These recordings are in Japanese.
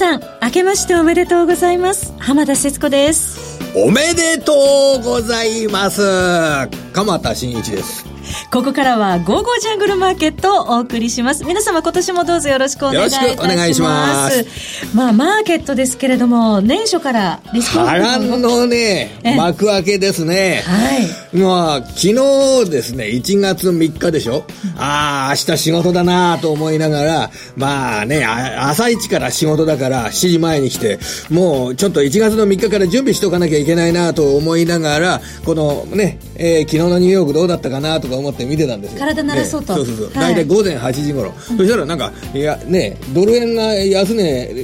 さん、明けましておめでとうございます。浜田節子です。おめでとうございます。鎌田新一です。ここからは午後ジャングルマーケットをお送りします。皆様今年もどうぞよろしくお願いいたします。よろしくお願いします。まあ、マーケットですけれども、年初からリスク波乱のね、幕開けですね。はい。まあ、昨日ですね、1月3日でしょ？ああ、明日仕事だなと思いながら、まあね、朝一から仕事だから7時前に来て、もうちょっと1月の3日から準備しとかなきゃいけないなと思いながら、このね、えー、昨日のニューヨークどうだったかなとか思って見てたんですよ。体慣らそうと。そうそうそう。大体午前8時頃。そしたらなんか、いや、ね、ドル円が安値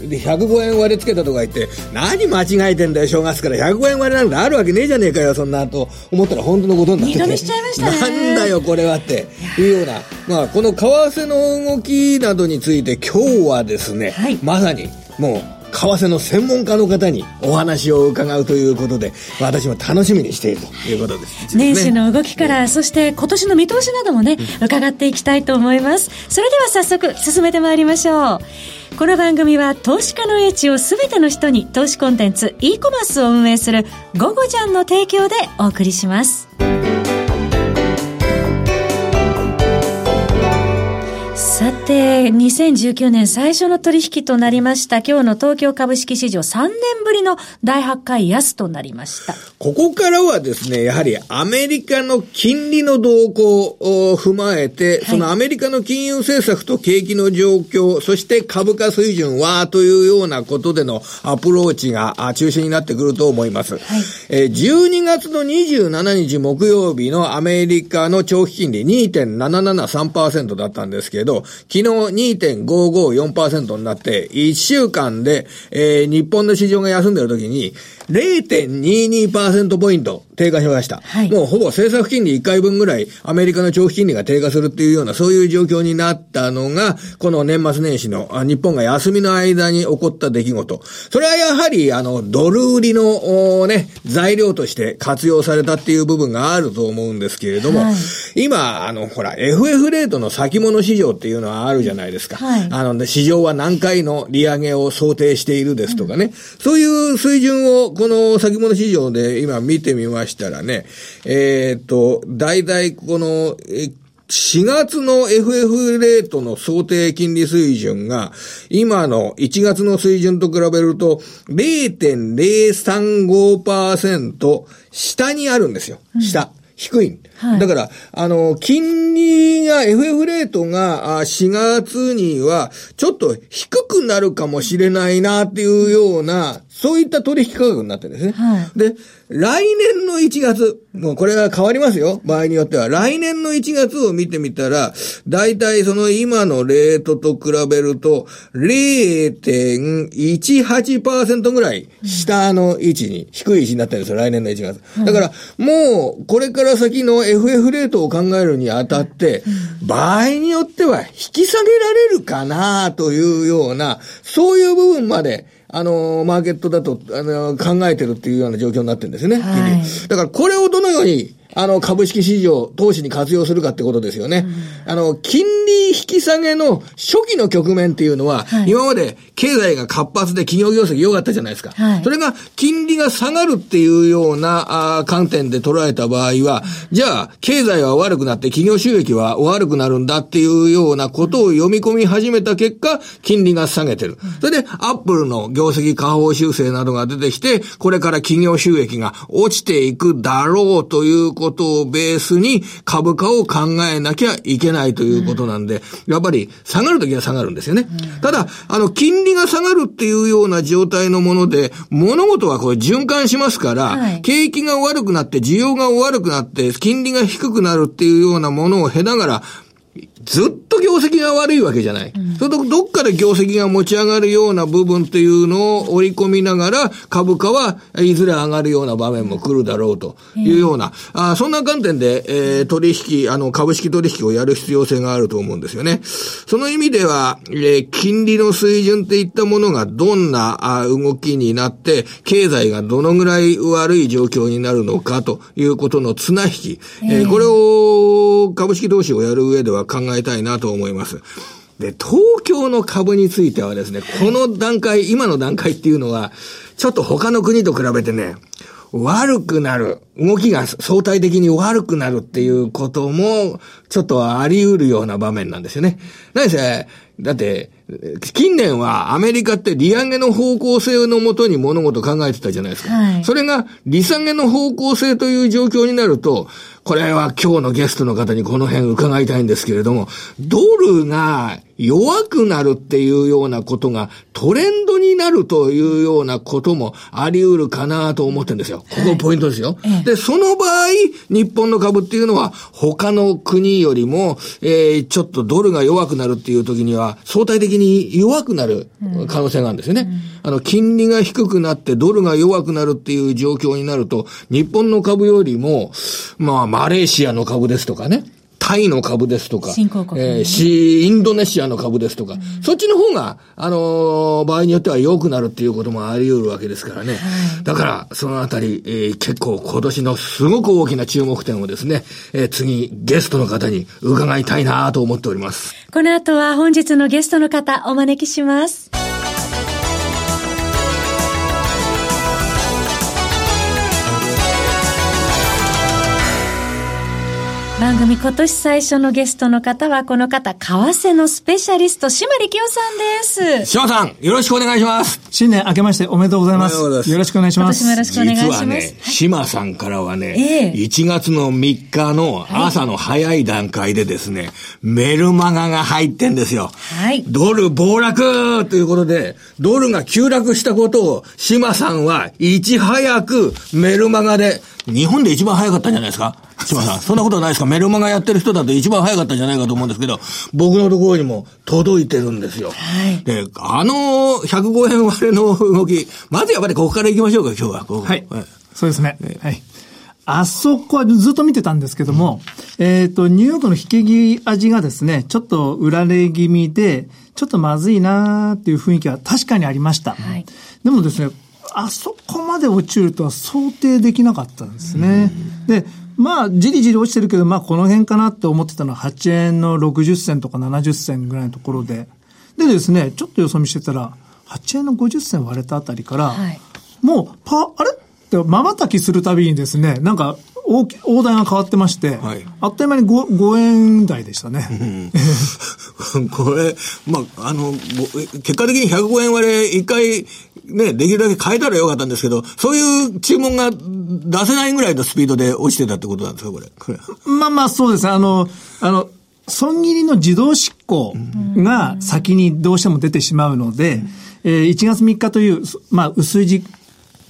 で105円割りつけたとか言って、何間違えてんだよ、正月から105円割りなんてあるわけねえじゃねえかよ、そんなと思ったら本当のことになってて。しちゃいましたね。なんだよ、これはっていうような。まあ、この為替の動きなどについて今日はですね、はい、まさにもう、為替の専門家の方にお話を伺うということで、私も楽しみにしているということです。年始の動きから、そして今年の見通しなどもね、伺っていきたいと思います。それでは早速進めてまいりましょう。この番組は投資家の英知をすべての人に投資コンテンツ e コマースを運営するゴゴジャンの提供でお送りします。て、2019年最初の取引となりました、今日の東京株式市場3年ぶりの大発会安となりました。ここからはですね、やはりアメリカの金利の動向を踏まえて、そのアメリカの金融政策と景気の状況、そして株価水準はというようなことでのアプローチが中心になってくると思います。はい、え12月の27日木曜日のアメリカの長期金利2.773%だったんですけど、昨昨日2.554%になって、1週間で、えー、日本の市場が休んでる時に、0.22%ポイント低下しました。はい、もうほぼ政策金利1回分ぐらいアメリカの長期金利が低下するっていうようなそういう状況になったのが、この年末年始の日本が休みの間に起こった出来事。それはやはりあのドル売りのね、材料として活用されたっていう部分があると思うんですけれども、はい、今、あのほら、FF レートの先物市場っていうのはあるじゃないですか。はい、あの、市場は何回の利上げを想定しているですとかね、うん、そういう水準をこの先物市場で今見てみましたらね、えっ、ー、と、大体この、4月の FF レートの想定金利水準が、今の1月の水準と比べると0.035%下にあるんですよ。下。うん低い。はい、だから、あの、金利が、FF レートが4月には、ちょっと低くなるかもしれないなっていうような、そういった取引価格になってるんですね。はい、で、来年の1月、もうこれが変わりますよ。場合によっては。来年の1月を見てみたら、だいたいその今のレートと比べると、0.18%ぐらい下の位置に、低い位置になってるんですよ。来年の1月。だから、もう、これから先の FF レートを考えるにあたって、場合によっては引き下げられるかなというような、そういう部分まで、あの、マーケットだと、あの、考えてるっていうような状況になってるんですね。はい、だからこれをどのようにあの、株式市場、投資に活用するかってことですよね。うん、あの、金利引き下げの初期の局面っていうのは、はい、今まで経済が活発で企業業績良かったじゃないですか。はい、それが、金利が下がるっていうようなあ観点で捉えた場合は、じゃあ、経済は悪くなって企業収益は悪くなるんだっていうようなことを読み込み始めた結果、金利が下げてる。それで、アップルの業績下方修正などが出てきて、これから企業収益が落ちていくだろうということことをベースに株価を考えなきゃいけないということなんで、うん、やっぱり下がるときは下がるんですよね。うん、ただ、あの、金利が下がるっていうような状態のもので、物事はこれ循環しますから、はい、景気が悪くなって、需要が悪くなって、金利が低くなるっていうようなものを経ながら、ずっと業績が悪いわけじゃない。うん、それとどっかで業績が持ち上がるような部分っていうのを織り込みながら、株価はいずれ上がるような場面も来るだろうと。いうような、うん、あそんな観点で、えー、取引、あの、株式取引をやる必要性があると思うんですよね。その意味では、えー、金利の水準っていったものがどんなあ動きになって、経済がどのぐらい悪い状況になるのかということの綱引き、えー、これを株式投資をやる上では考えたいなと思います。で、東京の株についてはですね、この段階、今の段階っていうのは、ちょっと他の国と比べてね、悪くなる。動きが相対的に悪くなるっていうことも、ちょっとあり得るような場面なんですよね。何せ、だって、近年はアメリカって利上げの方向性のもとに物事考えてたじゃないですか。はい、それが利下げの方向性という状況になると、これは今日のゲストの方にこの辺伺いたいんですけれども、ドルが弱くなるっていうようなことがトレンドになるというようなこともあり得るかなと思ってるんですよ。ここポイントですよ。はい、で、その場合、日本の株っていうのは他の国よりも、えー、ちょっとドルが弱くなるっていう時には相対的に弱くなる可能性があるんですよね。うんうん、あの、金利が低くなってドルが弱くなるっていう状況になると、日本の株よりも、まあ、マレーシアの株ですとかね。タイの株ですとか、新興国、えー、し、インドネシアの株ですとか、うん、そっちの方が、あのー、場合によっては良くなるっていうこともあり得るわけですからね。はい、だから、そのあたり、えー、結構今年のすごく大きな注目点をですね、えー、次、ゲストの方に伺いたいなと思っております。この後は本日のゲストの方、お招きします。番組今年最初のゲストの方はこの方、為替のスペシャリスト、島力夫さんです。島さん、よろしくお願いします。新年明けましておめでとうございます。ますよろしくお願いします。今年もよろしくお願いします。実はね、島さんからはね、えー、1月の3日の朝の早い段階でですね、はい、メルマガが入ってんですよ。はい。ドル暴落ということで、ドルが急落したことを、島さんはいち早くメルマガで、日本で一番早かったんじゃないですか？島さん。そんなことないですか？メルマガやってる人だと一番早かったんじゃないかと思うんですけど、僕のところにも届いてるんですよ。はい。で、あの105円割れの動き、まずやっぱりここから行きましょうか、今日は。はい。はい、そうですね。はい。あそこはずっと見てたんですけども、うん、えっ、ー、と、ニューヨークの引けぎ味がですね、ちょっと裏れ気味で、ちょっとまずいなーっていう雰囲気は確かにありました。はい、でもですね、あそこまで落ちるとは想定できなかったんですね。で、まあ、じりじり落ちてるけど、まあ、この辺かなって思ってたのは、8円の60銭とか70銭ぐらいのところで、でですね、ちょっと予想見してたら、8円の50銭割れたあたりから、はい、もう、パ、あれって瞬きするたびにですね、なんか、大き、大台が変わってまして、はい、あっという間に 5, 5円台でしたね。うん、これ、まあ、あの、結果的に105円割れ一回、ね、できるだけ変えたらよかったんですけど、そういう注文が出せないぐらいのスピードで落ちてたってことなんですか、これ。これまあまあ、そうです。あの、あの、損切りの自動執行が先にどうしても出てしまうので、えー、1月3日という、まあ、薄い時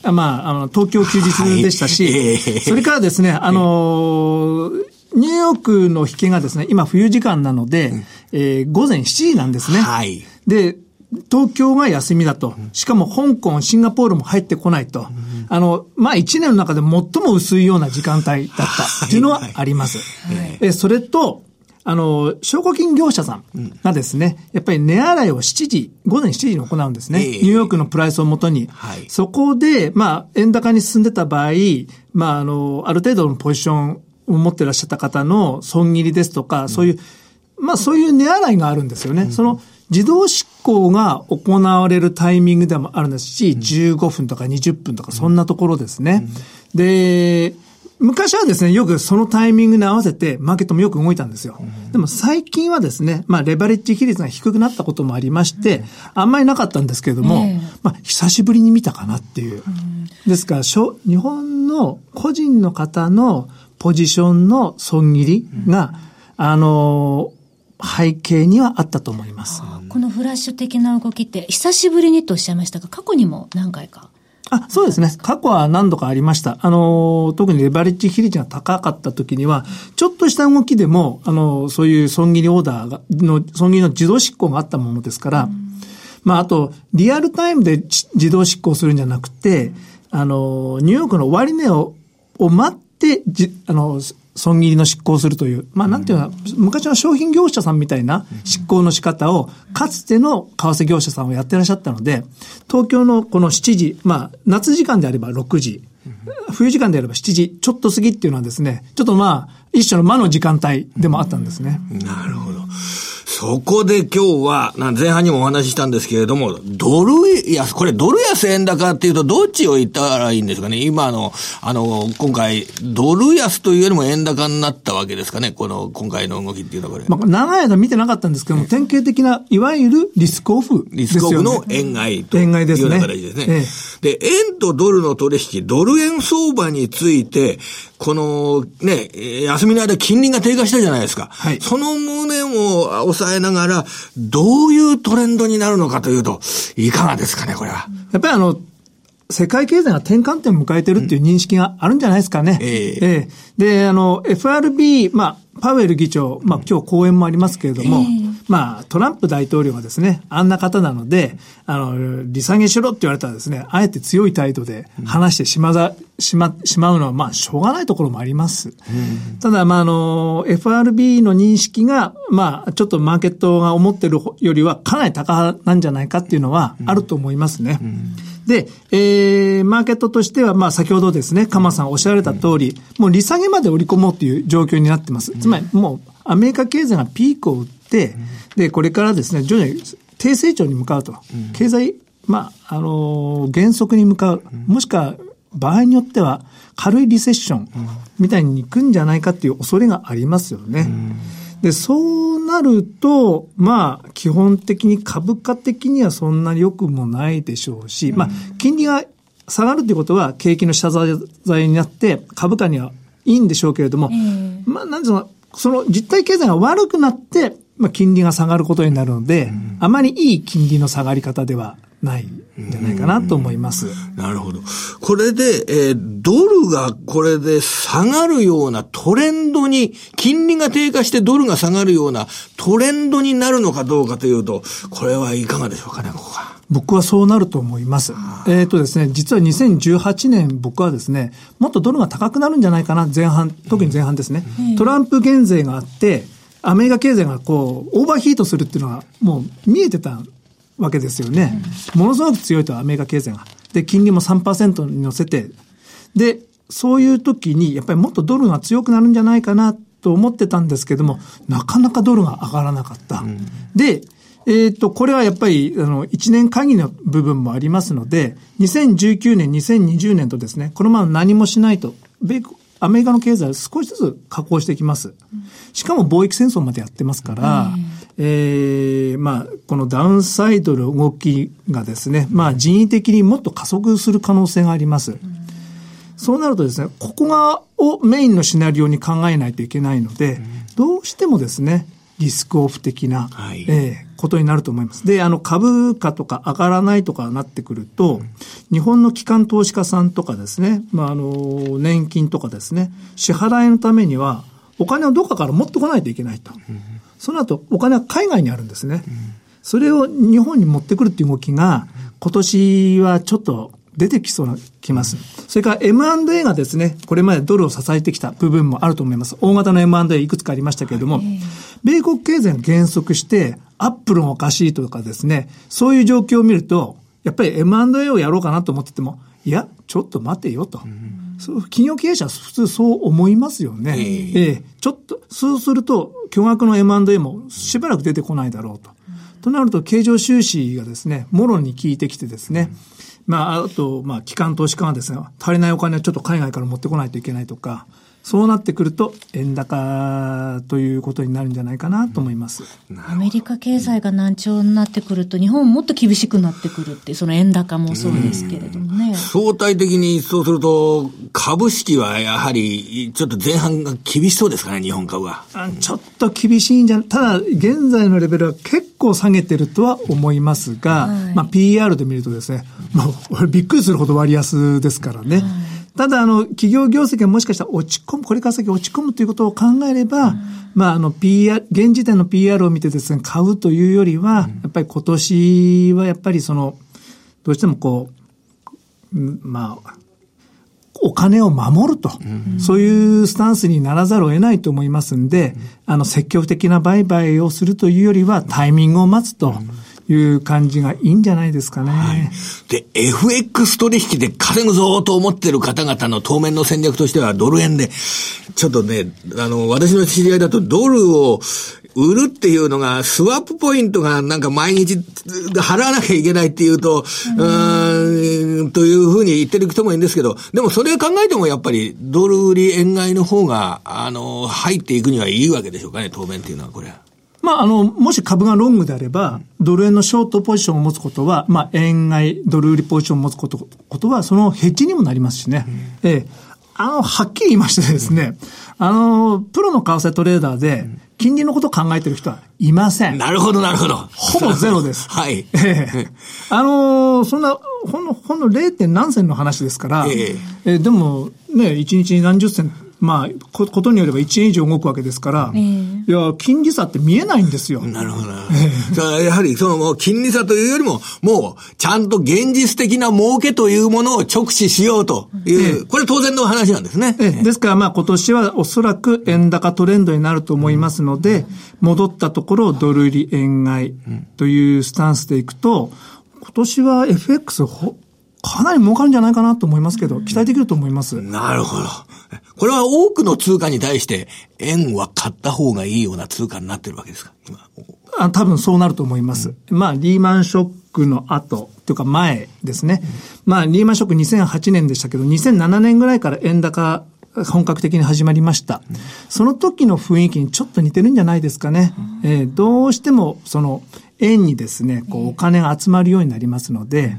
まあ、あの、東京休日でしたし、はい、それからですね、あのニューヨークの引けがですね、今冬時間なので、うん、えー、午前7時なんですね。はい。で、東京が休みだと。しかも香港、シンガポールも入ってこないと。うん、あの、まあ、一年の中で最も薄いような時間帯だったっていうのはあります。はいはい、えそれと、あの、証拠金業者さんがですね、やっぱり値洗いを7時、午前7時に行うんですね。ニューヨークのプライスをもとに。はい、そこで、まあ、円高に進んでた場合、まあ、あの、ある程度のポジションを持ってらっしゃった方の損切りですとか、そういう、まあ、そういう値洗いがあるんですよね。その、自動執行が行われるタイミングでもあるんですし、15分とか20分とかそんなところですね。で、昔はですね、よくそのタイミングに合わせて、マーケットもよく動いたんですよ。でも最近はですね、まあ、レバレッジ比率が低くなったこともありまして、あんまりなかったんですけれども、まあ、久しぶりに見たかなっていう。ですから、日本の個人の方のポジションの損切りが、あの、背景にはあったと思います。このフラッシュ的な動きって、久しぶりにとおっしゃいましたが、過去にも何回かあ、そうですね。過去は何度かありました。あの、特にレバレッジ比率が高かった時には、ちょっとした動きでも、あの、そういう損切りオーダーが、の、損切りの自動執行があったものですから、うん、まあ、あと、リアルタイムで自動執行するんじゃなくて、あの、ニューヨークの終値を、を待って、じ、あの、損切りの執行するという、まあなんていうの、昔の商品業者さんみたいな執行の仕方を、かつての為替業者さんをやってらっしゃったので、東京のこの7時、まあ夏時間であれば6時、冬時間であれば7時ちょっと過ぎっていうのはですね、ちょっとまあ、一種の魔の時間帯でもあったんですね。なるほど。そこで今日は、前半にもお話ししたんですけれども、ドル安、これドル安円高っていうとどっちを言ったらいいんですかね？今の、あの、今回、ドル安というよりも円高になったわけですかね？この、今回の動きっていうのはこれ。まあ、長い間見てなかったんですけども、典型的な、いわゆるリスクオフ、ね、リスクオフの円買いというような形ですね。すね。で、円とドルの取引、ドル円相場について、この、ね、休みの間金利が低下したじゃないですか。はい。その旨を抑えながら、どういうトレンドになるのかというと、いかがですかね、これは。やっぱりあの、世界経済が転換点を迎えてるっていう認識があるんじゃないですかね。えー、えー、で、あの、FRB、まあ、パウエル議長、まあ今日講演もありますけれども、えー、まあトランプ大統領がですね、あんな方なので、あの、利下げしろって言われたらですね、あえて強い態度で話してしまざ、しま、しまうのは、まあしょうがないところもあります。うん、ただ、まああの、FRB の認識が、まあちょっとマーケットが思ってるよりはかなり高なんじゃないかっていうのはあると思いますね。うんうんで、えー、マーケットとしては、まあ先ほどですね、鎌さんおっしゃられた通り、もう利下げまで織り込もうという状況になってます。つまり、もうアメリカ経済がピークを打って、で、これからですね、徐々に低成長に向かうと。経済、まあ、あのー、減速に向かう。もしくは、場合によっては、軽いリセッションみたいに行くんじゃないかっていう恐れがありますよね。で、そうなると、まあ、基本的に株価的にはそんなに良くもないでしょうし、まあ、金利が下がるということは景気の下支えになって株価にはいいんでしょうけれども、えー、まあ、なんていうの、その実体経済が悪くなって、まあ、金利が下がることになるので、うん、あまりいい金利の下がり方ではないんじゃないかなと思います。なるほど。これで、えー、ドルがこれで下がるようなトレンドに、金利が低下してドルが下がるようなトレンドになるのかどうかというと、これはいかがでしょうかね、ここは。僕はそうなると思います。えっ、ー、とですね、実は2018年僕はですね、もっとドルが高くなるんじゃないかな、前半、特に前半ですね。トランプ減税があって、アメリカ経済がこう、オーバーヒートするっていうのはもう見えてたわけですよね。ものすごく強いとアメリカ経済が。で、金利も3%に乗せて、で、そういう時に、やっぱりもっとドルが強くなるんじゃないかなと思ってたんですけども、なかなかドルが上がらなかった。うん、で、えっ、ー、と、これはやっぱり、あの、1年限りの部分もありますので、2019年、2020年とですね、このまま何もしないと、米アメリカの経済は少しずつ下降していきます。しかも貿易戦争までやってますから、えー、まあ、このダウンサイドの動きがですね、まあ人為的にもっと加速する可能性があります。そうなるとですね、ここが、をメインのシナリオに考えないといけないので、どうしてもですね、リスクオフ的な、はい、えー、ことになると思います。で、あの、株価とか上がらないとかなってくると、うん、日本の機関投資家さんとかですね、まあ、あの、年金とかですね、支払いのためには、お金をどっかから持ってこないといけないと。うんその後、お金は海外にあるんですね。それを日本に持ってくるっていう動きが、今年はちょっと出てきそうな気ます。それから M&A がですね、これまでドルを支えてきた部分もあると思います。大型の M&A いくつかありましたけれども、米国経済が減速して、アップルもおかしいとかですね、そういう状況を見ると、やっぱり M&A をやろうかなと思ってても、いや、ちょっと待てよと。そう企業経営者は普通そう思いますよね。えー、えー、ちょっと、そうすると、巨額の M&A もしばらく出てこないだろうと。となると、経常収支がですね、もろに効いてきてですね、まあ、あと、まあ、機関投資家がですね、足りないお金をちょっと海外から持ってこないといけないとか、そうなってくると、円高ということになるんじゃないかなと思います。アメリカ経済が難聴になってくると、日本もっと厳しくなってくるっていう、その円高もそうですけれどもね。相対的にそうすると、株式はやはり、ちょっと前半が厳しそうですかね、日本株は。ちょっと厳しいんじゃ、ただ、現在のレベルは結構下げてるとは思いますが、はい、まあ、PR で見るとですね、もう、びっくりするほど割安ですからね。はいただ、あの、企業業績がもしかしたら落ち込む、これから先落ち込むということを考えれば、うん、まあ、あの、PR、現時点の PR を見てですね、買うというよりは、うん、やっぱり今年はやっぱりその、どうしてもこう、まあ、お金を守ると、うん、そういうスタンスにならざるを得ないと思いますんで、あの、積極的な売買をするというよりは、タイミングを待つと。いう感じがいいんじゃないですかね。はい、で、FX 取引で稼ぐぞと思ってる方々の当面の戦略としてはドル円で、ちょっとね、あの、私の知り合いだとドルを売るっていうのが、スワップポイントがなんか毎日払わなきゃいけないっていうと、うん、というふうに言ってる人もいるんですけど、でもそれを考えてもやっぱりドル売り円買いの方が、あの、入っていくにはいいわけでしょうかね、当面っていうのはこれは。まあ、あの、もし株がロングであれば、ドル円のショートポジションを持つことは、まあ、円買い、ドル売りポジションを持つことことは、そのヘッジにもなりますしね。うん、ええ。あの、はっきり言いましてですね、あの、プロの為替トレーダーで、金利のことを考えてる人はいません。なるほど、なるほど。ほぼゼロです。はい。ええ。あのそんな、ほんの、ほんの 0. 何銭の話ですから、えええでも、ね、1日に何十銭まあ、ことによれば1円以上動くわけですから、えー、いや、金利差って見えないんですよ。なるほど。えー、やはり、その、金利差というよりも、もう、ちゃんと現実的な儲けというものを直視しようという、えー、これ当然の話なんですね。えー、ですから、まあ、今年はおそらく円高トレンドになると思いますので、戻ったところをドル売り円買いというスタンスでいくと、今年は FX ほ、かなり儲かるんじゃないかなと思いますけど、期待できると思います。なるほど。これは多くの通貨に対して、円は買った方がいいような通貨になってるわけですか？今。あ多分そうなると思います。うん、まあ、リーマンショックの後、というか前ですね。うん、まあ、リーマンショック2008年でしたけど、2007年ぐらいから円高本格的に始まりました。その時の雰囲気にちょっと似てるんじゃないですかね。えー、どうしても、その、円にですね、こう、お金が集まるようになりますので、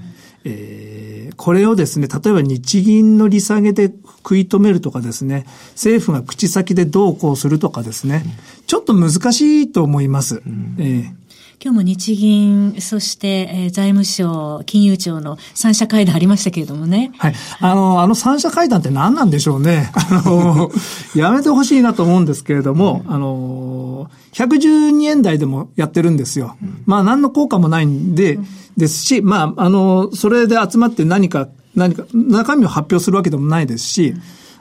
えー、これをですね、例えば日銀の利下げで食い止めるとかですね、政府が口先でどうこうするとかですね、ちょっと難しいと思います。うん、えー今日も日銀、そして、えー、財務省、金融庁の三者会談ありましたけれどもね。はい。あの、あの三者会談って何なんでしょうね。あの、やめてほしいなと思うんですけれども、うん、あの、112円台でもやってるんですよ。うん、まあ何の効果もないんで、うん、ですし、まあ、あの、それで集まって何か、何か、中身を発表するわけでもないですし、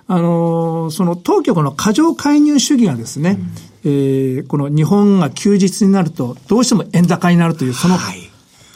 あの、その当局の過剰介入主義がですね、えー、この日本が休日になると、どうしても円高になるという、その、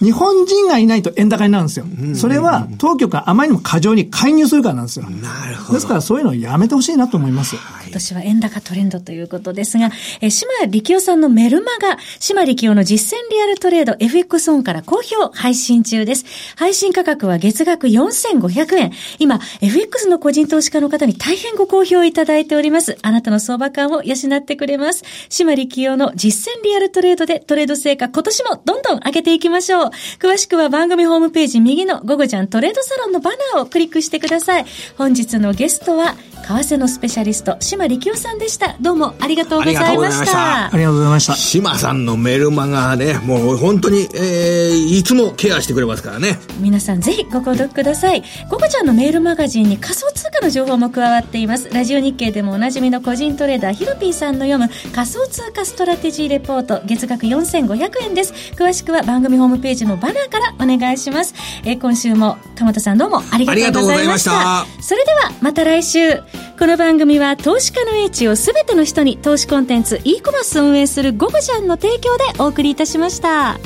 日本人がいないと円高になるんですよ。それは当局があまりにも過剰に介入するからなんですよ。なるほど。ですからそういうのをやめてほしいなと思います。今年は円高トレンドということですが、え島力夫さんのメルマガ、島力夫の実践リアルトレード FX オンから好評配信中です。配信価格は月額4500円。今、FX の個人投資家の方に大変ご好評いただいております。あなたの相場感を養ってくれます。島力夫の実践リアルトレードでトレード成果今年もどんどん上げていきましょう。詳しくは番組ホームページ右のゴゴちゃんトレードサロンのバナーをクリックしてください。本日のゲストは、為替のスペシャリスト、島力夫さんでした。どうもありがとうございました。ありがとうございました。島さんのメルマガね、もう本当に、えー、いつもケアしてくれますからね。皆さんぜひご購読ください。ゴゴちゃんのメールマガジンに仮想通貨の情報も加わっています。ラジオ日経でもおなじみの個人トレーダー、ヒロピーさんの読む仮想通貨ストラテジーレポート、月額4500円です。詳しくは番組ホームページのバナーからお願いします。えー、今週も鎌田さんどうもありがとうございました。したそれではまた来週。この番組は投資家の英知をすべての人に投資コンテンツ e コマースを運営するゴブジャンの提供でお送りいたしました。